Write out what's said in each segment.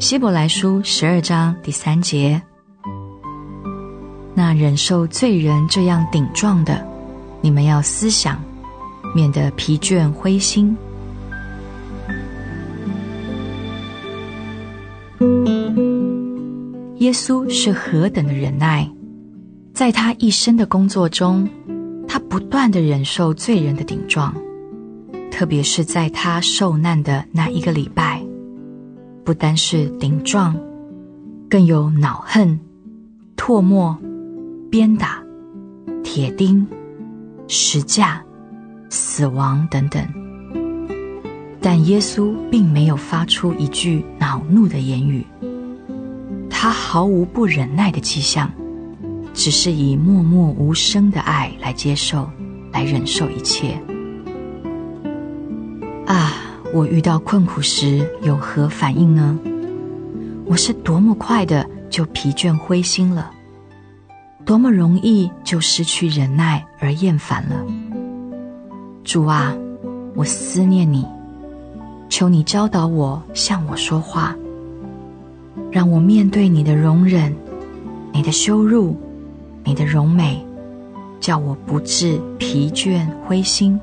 希伯来书十二章第三节，那忍受罪人这样顶撞的，你们要思想，免得疲倦灰心。耶稣是何等的忍耐，在他一生的工作中，他不断地忍受罪人的顶撞，特别是在他受难的那一个礼拜。不单是顶撞，更有恼恨、唾沫、鞭打、铁钉、十架、死亡等等。但耶稣并没有发出一句恼怒的言语，他毫无不忍耐的迹象，只是以默默无声的爱来接受、来忍受一切。我遇到困苦时有何反应呢？我是多么快的就疲倦灰心了，多么容易就失去忍耐而厌烦了。主啊，我思念你，求你教导我向我说话，让我面对你的容忍、你的羞辱、你的荣美，叫我不致疲倦灰心。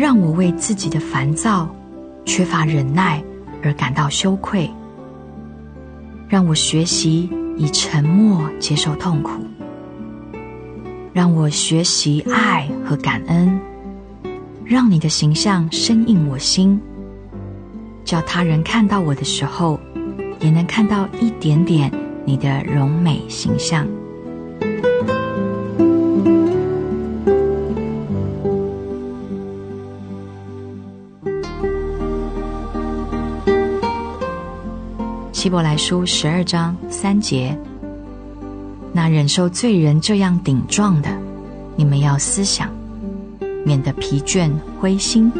让我为自己的烦躁、缺乏忍耐而感到羞愧。让我学习以沉默接受痛苦。让我学习爱和感恩。让你的形象深印我心，叫他人看到我的时候，也能看到一点点你的荣美形象。希伯来书十二章三节。那忍受罪人这样顶撞的你们要思想免得疲倦灰心。